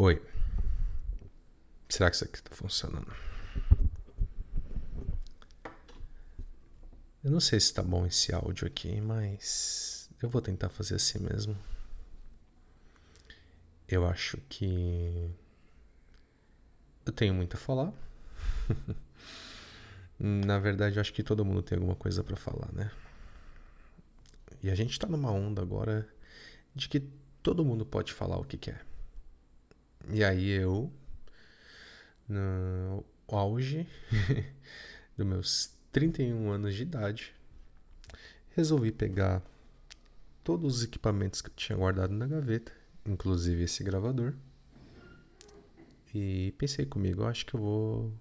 Oi. Será que isso aqui está funcionando? Eu não sei se está bom esse áudio aqui, mas eu vou tentar fazer assim mesmo. Eu acho que eu tenho muito a falar. Na verdade, eu acho que todo mundo tem alguma coisa para falar, né? E a gente tá numa onda agora de que todo mundo pode falar o que quer. E aí eu, no auge dos meus 31 anos de idade, resolvi pegar todos os equipamentos que eu tinha guardado na gaveta, inclusive esse gravador, e pensei comigo, acho que eu vou,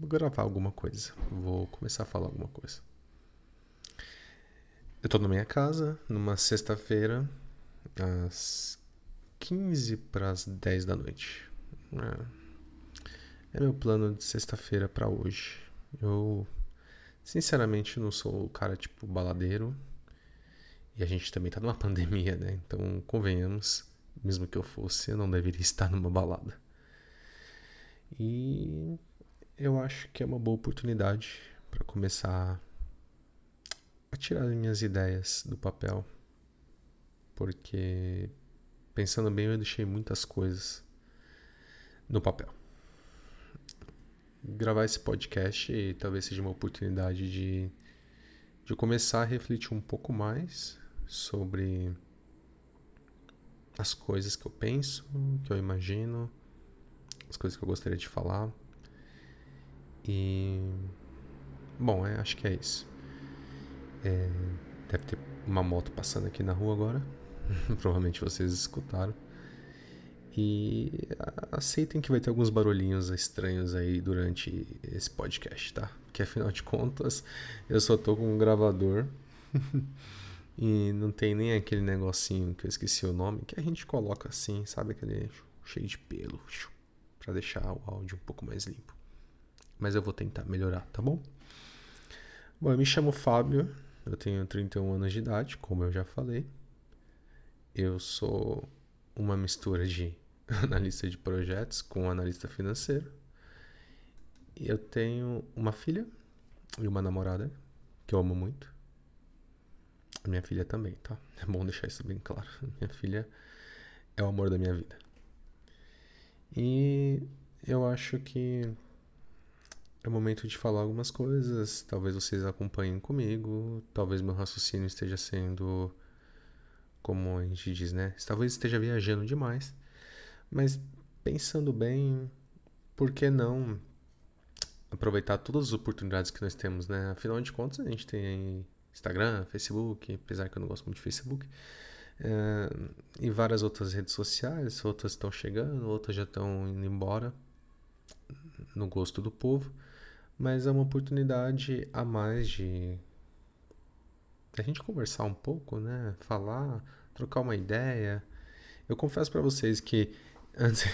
gravar alguma coisa, vou começar a falar alguma coisa. Eu tô na minha casa, numa sexta-feira, às 15 para as 10 da noite. É, é meu plano de sexta-feira para hoje. Eu, sinceramente, não sou o cara tipo baladeiro. E a gente também tá numa pandemia, né? Então, convenhamos, mesmo que eu fosse, eu não deveria estar numa balada. E eu acho que é uma boa oportunidade para começar a tirar as minhas ideias do papel. Porque pensando bem, eu deixei muitas coisas no papel. Gravar esse podcast talvez seja uma oportunidade de, de começar a refletir um pouco mais sobre as coisas que eu penso, que eu imagino, as coisas que eu gostaria de falar. E. Bom, é, acho que é isso. É, deve ter uma moto passando aqui na rua agora. Provavelmente vocês escutaram. E aceitem que vai ter alguns barulhinhos estranhos aí durante esse podcast, tá? Porque afinal de contas, eu só tô com um gravador e não tem nem aquele negocinho que eu esqueci o nome, que a gente coloca assim, sabe? Aquele cheio de pelo, para deixar o áudio um pouco mais limpo. Mas eu vou tentar melhorar, tá bom? Bom, eu me chamo Fábio, eu tenho 31 anos de idade, como eu já falei. Eu sou uma mistura de analista de projetos com analista financeiro. Eu tenho uma filha e uma namorada que eu amo muito. Minha filha também, tá? É bom deixar isso bem claro. Minha filha é o amor da minha vida. E eu acho que é o momento de falar algumas coisas. Talvez vocês acompanhem comigo. Talvez meu raciocínio esteja sendo como a gente diz, né? Talvez esteja viajando demais, mas pensando bem, por que não aproveitar todas as oportunidades que nós temos, né? Afinal de contas, a gente tem Instagram, Facebook, apesar que eu não gosto muito de Facebook, é, e várias outras redes sociais, outras estão chegando, outras já estão indo embora, no gosto do povo, mas é uma oportunidade a mais de a gente conversar um pouco, né? Falar, trocar uma ideia. Eu confesso para vocês que antes,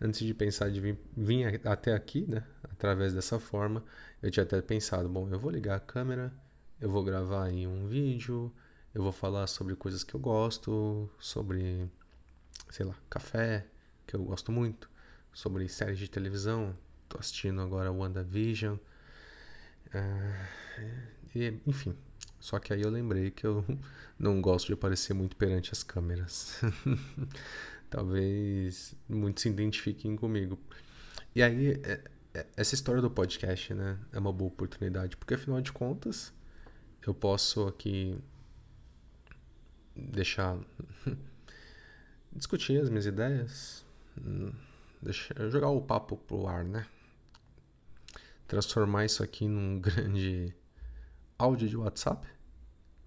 antes de pensar de vir, vir até aqui, né? Através dessa forma, eu tinha até pensado, bom, eu vou ligar a câmera, eu vou gravar aí um vídeo, eu vou falar sobre coisas que eu gosto, sobre, sei lá, café, que eu gosto muito, sobre séries de televisão. Tô assistindo agora WandaVision. Uh, e, enfim, só que aí eu lembrei que eu não gosto de aparecer muito perante as câmeras. Talvez muitos se identifiquem comigo. E aí, é, é, essa história do podcast, né, é uma boa oportunidade, porque afinal de contas, eu posso aqui deixar discutir as minhas ideias, deixar, jogar o papo pro ar, né? Transformar isso aqui num grande áudio de WhatsApp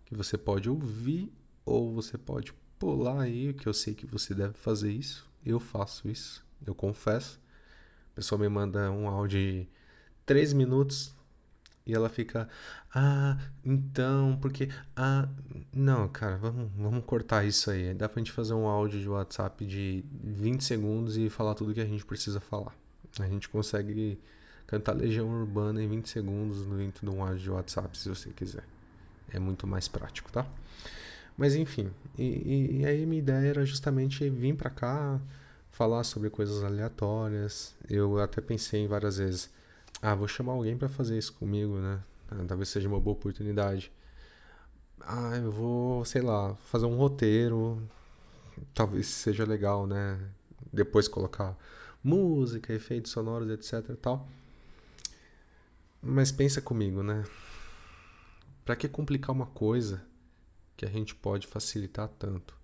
que você pode ouvir ou você pode pular aí, que eu sei que você deve fazer isso. Eu faço isso, eu confesso. A pessoa me manda um áudio de 3 minutos e ela fica, ah, então, porque, ah, não, cara, vamos, vamos cortar isso aí. Dá pra gente fazer um áudio de WhatsApp de 20 segundos e falar tudo que a gente precisa falar. A gente consegue cantar Legião Urbana em 20 segundos dentro de um áudio de WhatsApp, se você quiser. É muito mais prático, tá? Mas enfim, e, e, aí minha ideia era justamente vir para cá, falar sobre coisas aleatórias. Eu até pensei várias vezes, ah, vou chamar alguém para fazer isso comigo, né? Ah, talvez seja uma boa oportunidade. Ah, eu vou, sei lá, fazer um roteiro. Talvez seja legal, né? Depois colocar música, efeitos sonoros, etc e tal. Mas pensa comigo, né? Para que complicar uma coisa que a gente pode facilitar tanto?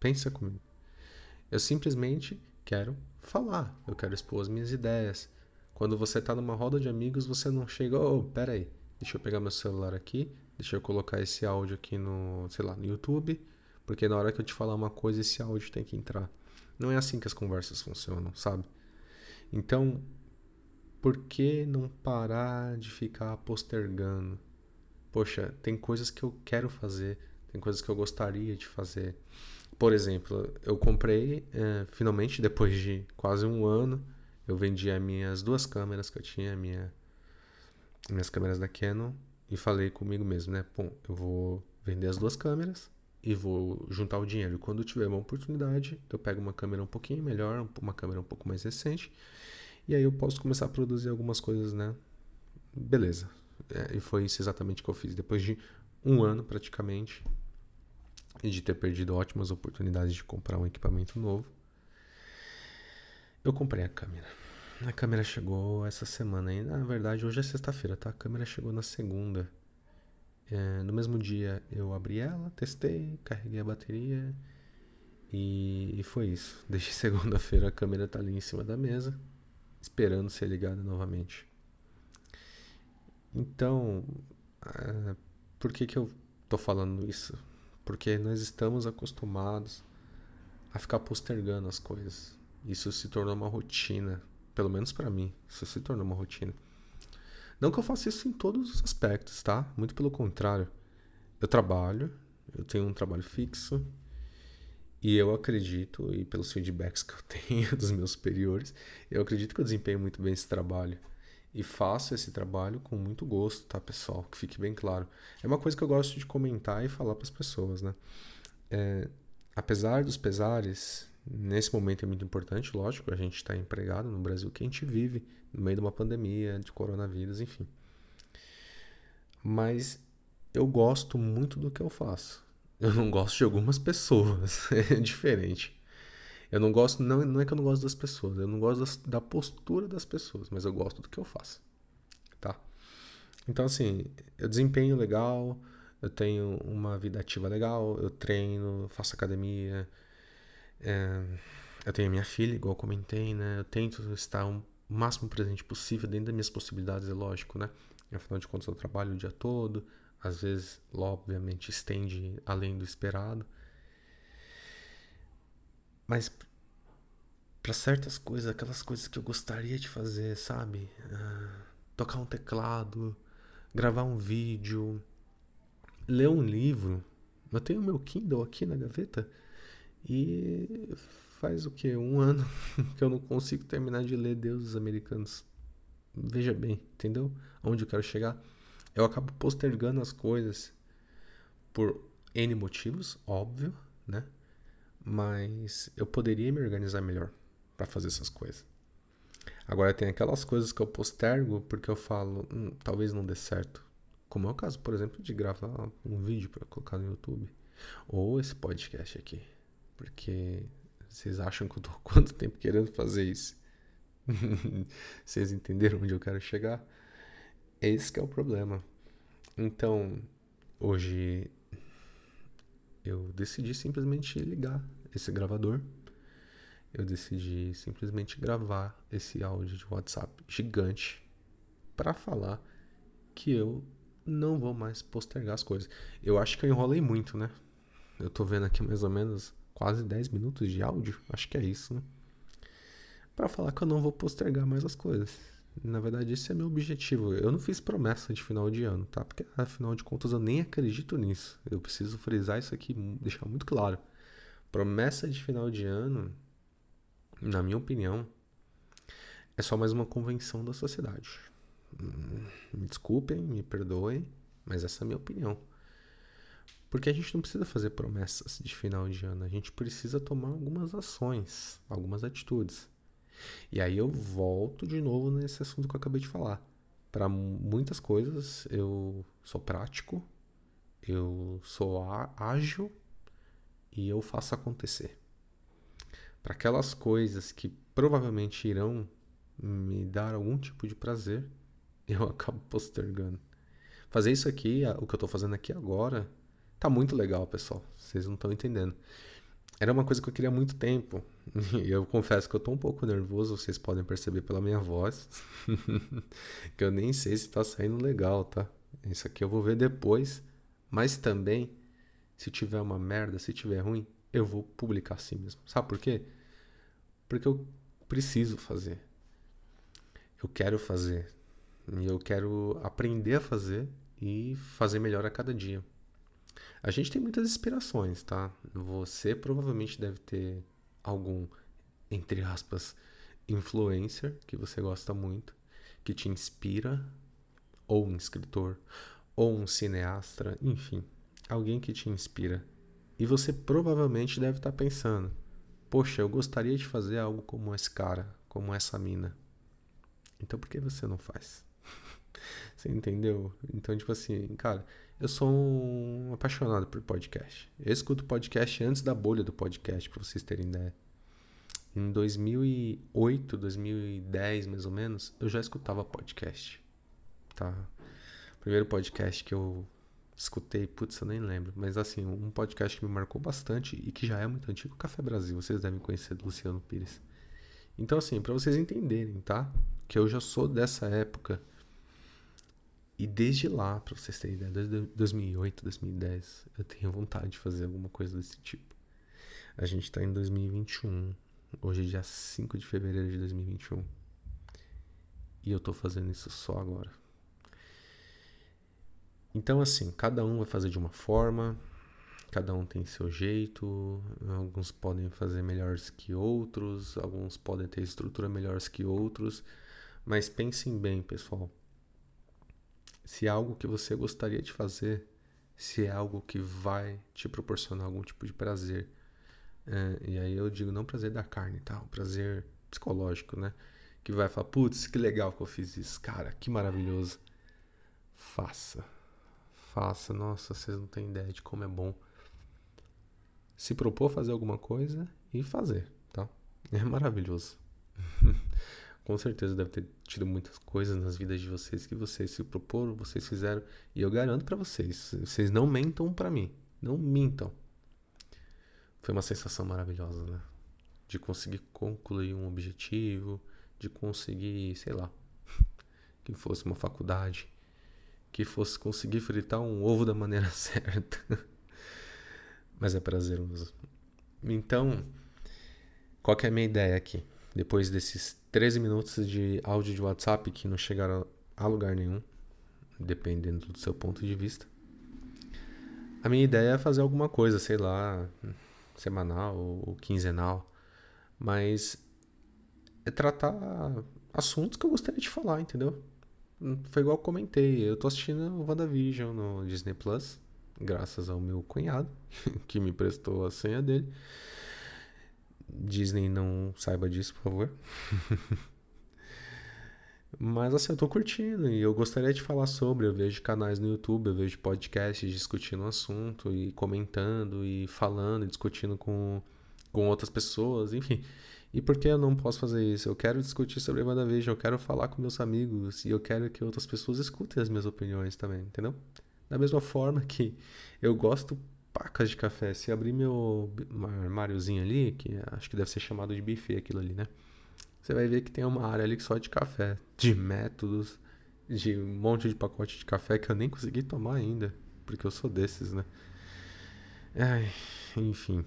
Pensa comigo. Eu simplesmente quero falar, eu quero expor as minhas ideias. Quando você está numa roda de amigos, você não chega, oh, pera aí, deixa eu pegar meu celular aqui, deixa eu colocar esse áudio aqui no, sei lá, no YouTube, porque na hora que eu te falar uma coisa, esse áudio tem que entrar. Não é assim que as conversas funcionam, sabe? Então, por que não parar de ficar postergando? Poxa, tem coisas que eu quero fazer, tem coisas que eu gostaria de fazer. Por exemplo, eu comprei, é, finalmente, depois de quase um ano, eu vendi as minhas duas câmeras que eu tinha, minha, minhas câmeras da Canon, e falei comigo mesmo, né? Bom, eu vou vender as duas câmeras e vou juntar o dinheiro. Quando tiver uma oportunidade, eu pego uma câmera um pouquinho melhor, uma câmera um pouco mais recente, e aí eu posso começar a produzir algumas coisas, né? Beleza. É, e foi isso exatamente que eu fiz. Depois de um ano praticamente, e de ter perdido ótimas oportunidades de comprar um equipamento novo, eu comprei a câmera. A câmera chegou essa semana e na verdade hoje é sexta-feira, tá? A câmera chegou na segunda. É, no mesmo dia eu abri ela, testei, carreguei a bateria e, e foi isso. Desde segunda-feira a câmera tá ali em cima da mesa, esperando ser ligada novamente. Então, é, por que que eu tô falando isso? Porque nós estamos acostumados a ficar postergando as coisas. Isso se tornou uma rotina, pelo menos para mim, isso se tornou uma rotina. Não que eu faça isso em todos os aspectos, tá? Muito pelo contrário. Eu trabalho, eu tenho um trabalho fixo, e eu acredito, e pelos feedbacks que eu tenho dos meus superiores, eu acredito que eu desempenho muito bem esse trabalho. E faço esse trabalho com muito gosto, tá, pessoal? Que fique bem claro. É uma coisa que eu gosto de comentar e falar para as pessoas, né? É, apesar dos pesares, nesse momento é muito importante, lógico, a gente está empregado no Brasil que a gente vive no meio de uma pandemia, de coronavírus, enfim. Mas eu gosto muito do que eu faço. Eu não gosto de algumas pessoas, é diferente. Eu não gosto, não, não é que eu não gosto das pessoas, eu não gosto das, da postura das pessoas, mas eu gosto do que eu faço, tá? Então, assim, eu desempenho legal, eu tenho uma vida ativa legal, eu treino, faço academia, é, eu tenho minha filha, igual eu comentei, né? Eu tento estar o máximo presente possível dentro das minhas possibilidades, é lógico, né? Afinal de contas, eu trabalho o dia todo, às vezes, obviamente, estende além do esperado. Mas para certas coisas, aquelas coisas que eu gostaria de fazer, sabe? Uh, tocar um teclado, gravar um vídeo, ler um livro. Eu tenho meu Kindle aqui na gaveta e faz o que? Um ano que eu não consigo terminar de ler Deuses Americanos. Veja bem, entendeu? Onde eu quero chegar? Eu acabo postergando as coisas por N motivos, óbvio, né? mas eu poderia me organizar melhor para fazer essas coisas. Agora tem aquelas coisas que eu postergo porque eu falo, hum, talvez não dê certo. Como é o caso, por exemplo, de gravar um vídeo para colocar no YouTube ou esse podcast aqui, porque vocês acham que eu tô quanto tempo querendo fazer isso? vocês entenderam onde eu quero chegar? Esse que é o problema. Então, hoje eu decidi simplesmente ligar esse gravador. Eu decidi simplesmente gravar esse áudio de WhatsApp gigante para falar que eu não vou mais postergar as coisas. Eu acho que eu enrolei muito, né? Eu tô vendo aqui mais ou menos quase 10 minutos de áudio, acho que é isso, né? Para falar que eu não vou postergar mais as coisas. Na verdade, esse é meu objetivo. Eu não fiz promessa de final de ano, tá? Porque afinal de contas eu nem acredito nisso. Eu preciso frisar isso aqui, deixar muito claro. Promessa de final de ano, na minha opinião, é só mais uma convenção da sociedade. Hum, me desculpem, me perdoem, mas essa é a minha opinião. Porque a gente não precisa fazer promessas de final de ano, a gente precisa tomar algumas ações, algumas atitudes. E aí eu volto de novo nesse assunto que eu acabei de falar. Para muitas coisas eu sou prático, eu sou ágil e eu faço acontecer. Para aquelas coisas que provavelmente irão me dar algum tipo de prazer, eu acabo postergando. Fazer isso aqui, o que eu estou fazendo aqui agora, Tá muito legal, pessoal. Vocês não estão entendendo. Era uma coisa que eu queria há muito tempo. E eu confesso que eu tô um pouco nervoso, vocês podem perceber pela minha voz. que eu nem sei se tá saindo legal, tá? Isso aqui eu vou ver depois. Mas também, se tiver uma merda, se tiver ruim, eu vou publicar assim mesmo. Sabe por quê? Porque eu preciso fazer. Eu quero fazer. E eu quero aprender a fazer e fazer melhor a cada dia. A gente tem muitas inspirações, tá? Você provavelmente deve ter algum, entre aspas, influencer que você gosta muito, que te inspira, ou um escritor, ou um cineasta, enfim, alguém que te inspira. E você provavelmente deve estar pensando: poxa, eu gostaria de fazer algo como esse cara, como essa mina. Então por que você não faz? você entendeu? Então, tipo assim, cara, eu sou um apaixonado por podcast. Eu escuto podcast antes da bolha do podcast, para vocês terem ideia. Em 2008, 2010, mais ou menos, eu já escutava podcast. Tá? O primeiro podcast que eu escutei, putz, eu nem lembro, mas assim, um podcast que me marcou bastante e que já é muito antigo, Café Brasil. Vocês devem conhecer do Luciano Pires. Então, assim, para vocês entenderem, tá? Que eu já sou dessa época e desde lá, pra vocês terem ideia, desde 2008, 2010, eu tenho vontade de fazer alguma coisa desse tipo. A gente tá em 2021. Hoje é dia 5 de fevereiro de 2021. E eu tô fazendo isso só agora. Então, assim, cada um vai fazer de uma forma, cada um tem seu jeito. Alguns podem fazer melhores que outros, alguns podem ter estrutura melhores que outros. Mas pensem bem, pessoal se é algo que você gostaria de fazer, se é algo que vai te proporcionar algum tipo de prazer. É, e aí eu digo não prazer da carne, tá? Prazer psicológico, né? Que vai falar, putz, que legal que eu fiz isso, cara, que maravilhoso. Faça. Faça. Nossa, vocês não têm ideia de como é bom se propor fazer alguma coisa e fazer, tá? É maravilhoso. com certeza deve ter tido muitas coisas nas vidas de vocês que vocês se proporam, vocês fizeram. E eu garanto para vocês, vocês não mentam para mim. Não mintam. Foi uma sensação maravilhosa, né? De conseguir concluir um objetivo, de conseguir, sei lá, que fosse uma faculdade, que fosse conseguir fritar um ovo da maneira certa. Mas é prazeroso. Então, qual que é a minha ideia aqui? Depois desses 13 minutos de áudio de WhatsApp que não chegaram a lugar nenhum, dependendo do seu ponto de vista. A minha ideia é fazer alguma coisa, sei lá, semanal ou quinzenal, mas é tratar assuntos que eu gostaria de falar, entendeu? Foi igual eu comentei, eu tô assistindo WandaVision no Disney Plus, graças ao meu cunhado, que me prestou a senha dele. Disney não saiba disso, por favor. Mas assim, eu tô curtindo e eu gostaria de falar sobre. Eu vejo canais no YouTube, eu vejo podcasts discutindo o assunto e comentando e falando, e discutindo com, com outras pessoas, enfim. E por que eu não posso fazer isso? Eu quero discutir sobre WandaVision, eu quero falar com meus amigos e eu quero que outras pessoas escutem as minhas opiniões também, entendeu? Da mesma forma que eu gosto pacas de café. Se abrir meu armáriozinho ali, que acho que deve ser chamado de buffet aquilo ali, né? Você vai ver que tem uma área ali só de café, de métodos, de um monte de pacote de café que eu nem consegui tomar ainda, porque eu sou desses, né? Ai, enfim.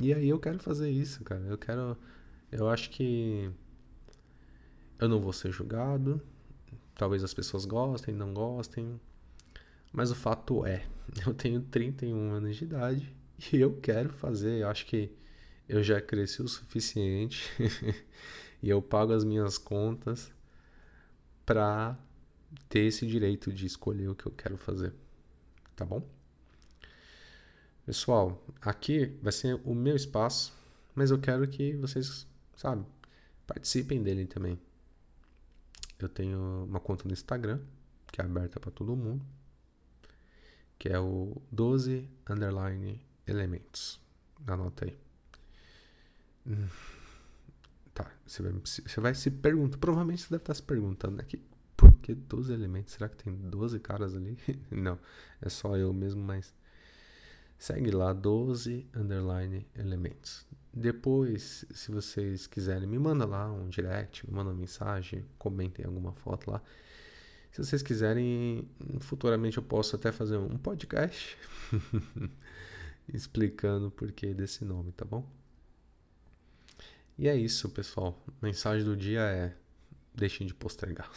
E aí eu quero fazer isso, cara. Eu quero. Eu acho que eu não vou ser julgado. Talvez as pessoas gostem, não gostem. Mas o fato é, eu tenho 31 anos de idade e eu quero fazer. Eu acho que eu já cresci o suficiente e eu pago as minhas contas para ter esse direito de escolher o que eu quero fazer. Tá bom? Pessoal, aqui vai ser o meu espaço, mas eu quero que vocês, sabe, participem dele também. Eu tenho uma conta no Instagram, que é aberta para todo mundo, que é o 12 underline elementos. Anota aí. Hum. Tá, você vai, você vai se perguntar, provavelmente você deve estar se perguntando aqui, por que 12 elementos? Será que tem 12 caras ali? Não, é só eu mesmo, mas segue lá 12 underline elementos. Depois, se vocês quiserem, me manda lá um direct, me manda uma mensagem, comentem alguma foto lá. Se vocês quiserem, futuramente eu posso até fazer um podcast explicando o porquê desse nome, tá bom? E é isso, pessoal. Mensagem do dia é: deixem de postergar.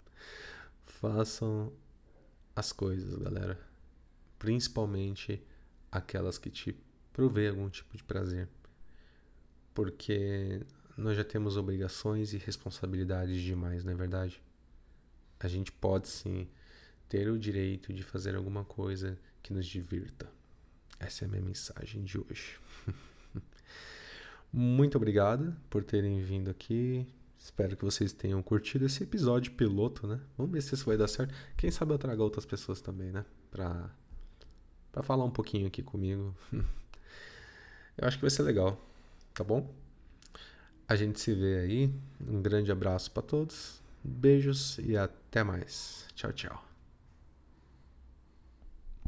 Façam as coisas, galera. Principalmente aquelas que te provê algum tipo de prazer. Porque nós já temos obrigações e responsabilidades demais, não é verdade? A gente pode sim ter o direito de fazer alguma coisa que nos divirta. Essa é a minha mensagem de hoje. Muito obrigado por terem vindo aqui. Espero que vocês tenham curtido esse episódio piloto, né? Vamos ver se isso vai dar certo. Quem sabe eu trago outras pessoas também, né? Pra, pra falar um pouquinho aqui comigo. eu acho que vai ser legal, tá bom? A gente se vê aí. Um grande abraço para todos. Beijos e até mais. Tchau, tchau.